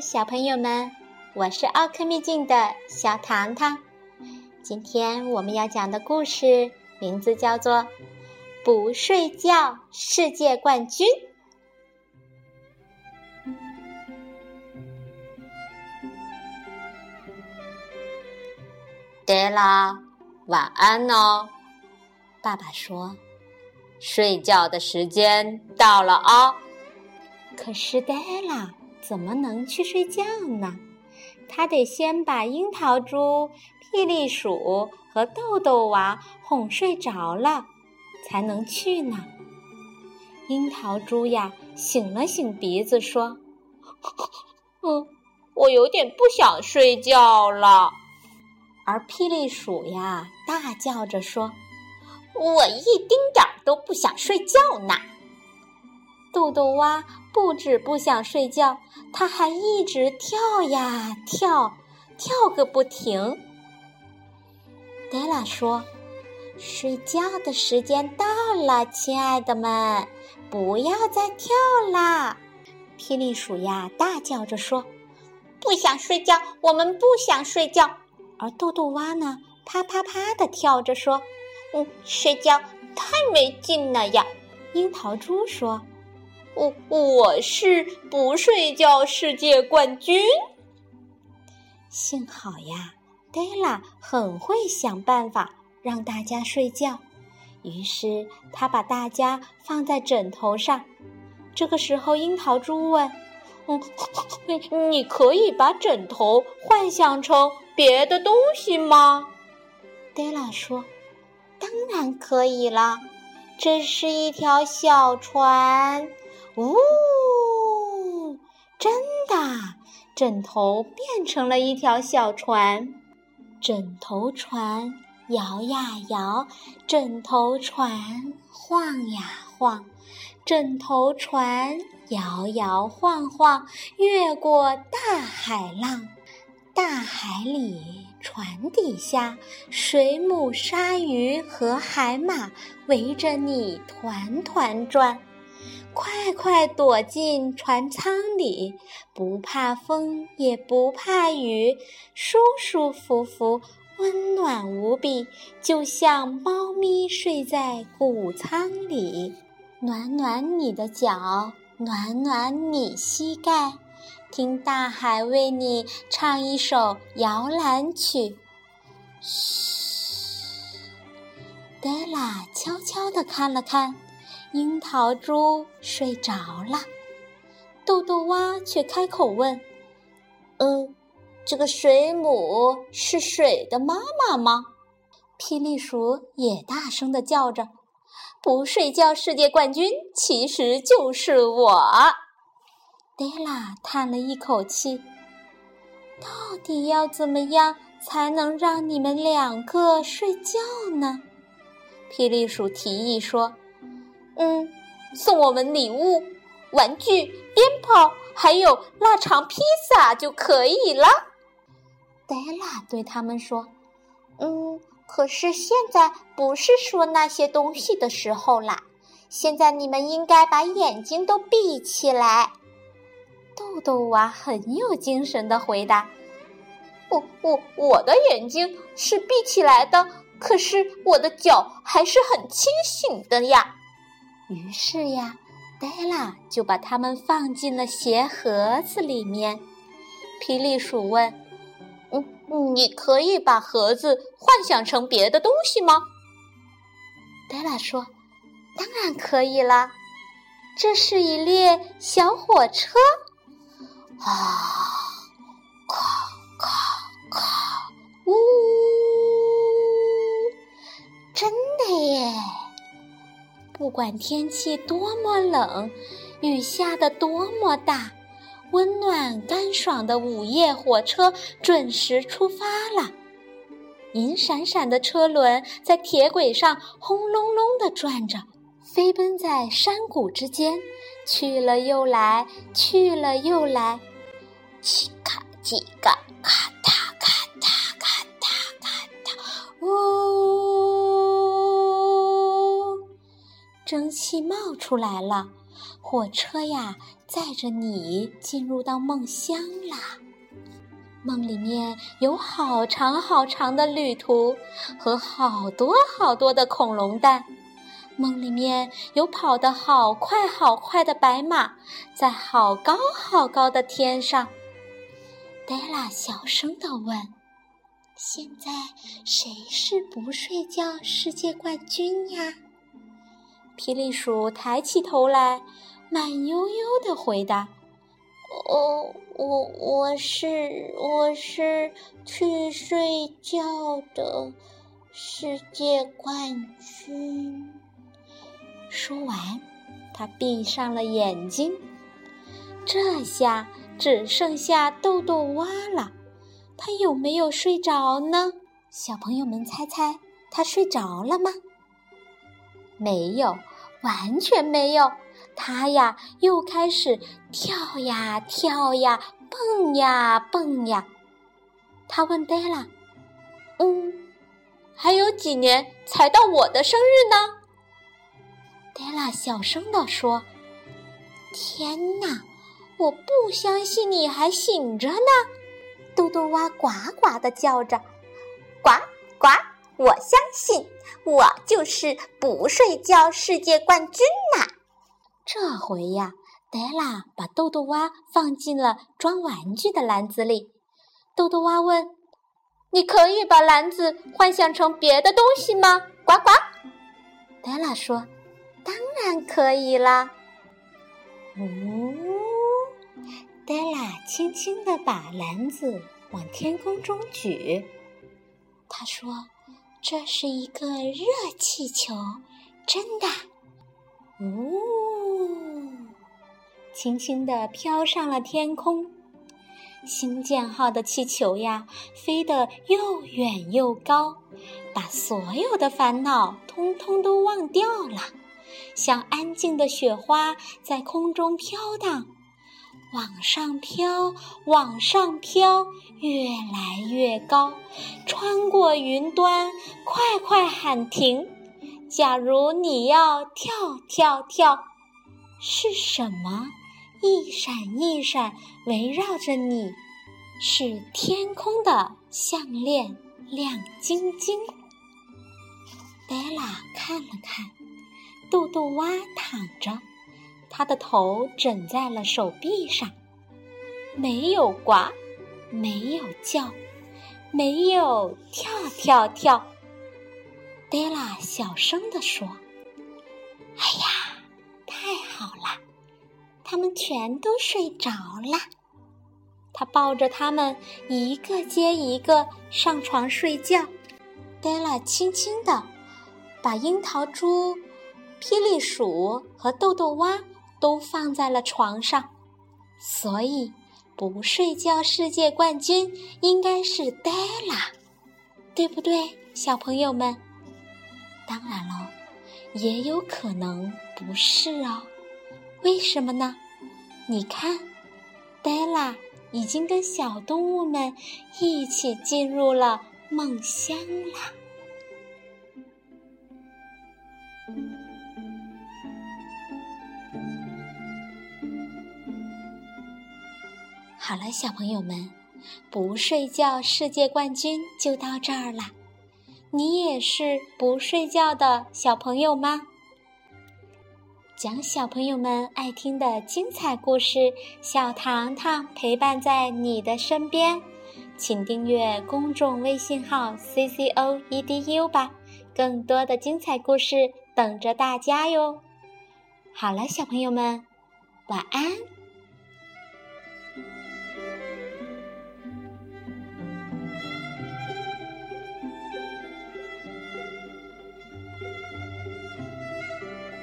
小朋友们，我是奥克秘境的小糖糖。今天我们要讲的故事名字叫做《不睡觉世界冠军》。对啦，晚安哦。爸爸说：“睡觉的时间到了啊。”可是戴拉怎么能去睡觉呢？他得先把樱桃猪、霹雳鼠和豆豆娃哄睡着了，才能去呢。樱桃猪呀，醒了醒鼻子说：“嗯，我有点不想睡觉了。”而霹雳鼠呀，大叫着说：“我一丁点儿都不想睡觉呢。”豆豆蛙不止不想睡觉，他还一直跳呀跳，跳个不停。黛拉说：“睡觉的时间到了，亲爱的们，不要再跳啦！”霹雳鼠呀，大叫着说：“不想睡觉，我们不想睡觉。”而豆豆蛙呢，啪啪啪的跳着说：“嗯，睡觉太没劲了呀！”樱桃猪说：“我我是不睡觉世界冠军。”幸好呀，黛拉很会想办法让大家睡觉。于是他把大家放在枕头上。这个时候，樱桃猪问：“嗯，你可以把枕头幻想成？”别的东西吗？黛拉说：“当然可以了，这是一条小船。”呜，真的，枕头变成了一条小船。枕头船摇呀摇，枕头船晃呀晃，枕头船摇摇晃晃，越过大海浪。大海里，船底下，水母、鲨鱼和海马围着你团团转。快快躲进船舱里，不怕风，也不怕雨，舒舒服服，温暖无比，就像猫咪睡在谷仓里，暖暖你的脚，暖暖你膝盖。听大海为你唱一首摇篮曲。嘘，黛拉悄悄地看了看，樱桃猪睡着了，豆豆蛙却开口问：“嗯，这个水母是水的妈妈吗？”霹雳鼠也大声地叫着：“不睡觉世界冠军其实就是我。”黛拉叹了一口气：“到底要怎么样才能让你们两个睡觉呢？”霹雳鼠提议说：“嗯，送我们礼物、玩具、鞭炮，还有腊肠披萨就可以了。”黛拉对他们说：“嗯，可是现在不是说那些东西的时候啦，现在你们应该把眼睛都闭起来。”豆豆娃很有精神的回答：“我我我的眼睛是闭起来的，可是我的脚还是很清醒的呀。”于是呀，黛拉就把它们放进了鞋盒子里面。霹雳鼠问：“嗯，你可以把盒子幻想成别的东西吗？”黛拉说：“当然可以啦，这是一列小火车。”啊，咔咔咔，呜！真的耶！不管天气多么冷，雨下的多么大，温暖干爽的午夜火车准时出发了。银闪闪的车轮在铁轨上轰隆隆地转着，飞奔在山谷之间。去了又来，去了又来，叽咔叽咔，咔嗒咔嗒咔嗒咔嗒，呜！蒸汽冒出来了，火车呀，载着你进入到梦乡啦。梦里面有好长好长的旅途和好多好多的恐龙蛋。梦里面有跑得好快好快的白马，在好高好高的天上。黛拉小声地问：“现在谁是不睡觉世界冠军呀？”霹雳鼠抬起头来，慢悠悠地回答。哦，我我是我是去睡觉的世界冠军。说完，他闭上了眼睛。这下只剩下豆豆蛙了，他有没有睡着呢？小朋友们猜猜，他睡着了吗？没有，完全没有。他呀，又开始跳呀跳呀，蹦呀蹦呀。他问黛拉：“嗯，还有几年才到我的生日呢？”黛拉小声地说：“天哪，我不相信你还醒着呢！”嘟嘟蛙呱呱地叫着：“呱呱，我相信，我就是不睡觉世界冠军呐！”这回呀，黛拉把豆豆蛙放进了装玩具的篮子里。豆豆蛙问：“你可以把篮子幻想成别的东西吗？”呱呱，黛拉说：“当然可以啦。”哦，黛拉轻轻地把篮子往天空中举。他说：“这是一个热气球，真的。”哦。轻轻地飘上了天空，星舰号的气球呀，飞得又远又高，把所有的烦恼通通都忘掉了，像安静的雪花在空中飘荡，往上飘，往上飘，越来越高，穿过云端，快快喊停！假如你要跳跳跳，是什么？一闪一闪，围绕着你，是天空的项链，亮晶晶。黛拉看了看，豆豆蛙躺着，他的头枕在了手臂上，没有呱，没有叫，没有跳跳跳。黛拉小声地说：“哎呀，太好了！”他们全都睡着了，他抱着他们一个接一个上床睡觉。黛拉轻轻地把樱桃猪、霹雳鼠和豆豆蛙都放在了床上，所以不睡觉世界冠军应该是黛拉，对不对，小朋友们？当然喽，也有可能不是哦。为什么呢？你看，黛拉已经跟小动物们一起进入了梦乡啦。好了，小朋友们，不睡觉世界冠军就到这儿了。你也是不睡觉的小朋友吗？讲小朋友们爱听的精彩故事，小糖糖陪伴在你的身边，请订阅公众微信号 C C O E D U 吧，更多的精彩故事等着大家哟。好了，小朋友们，晚安。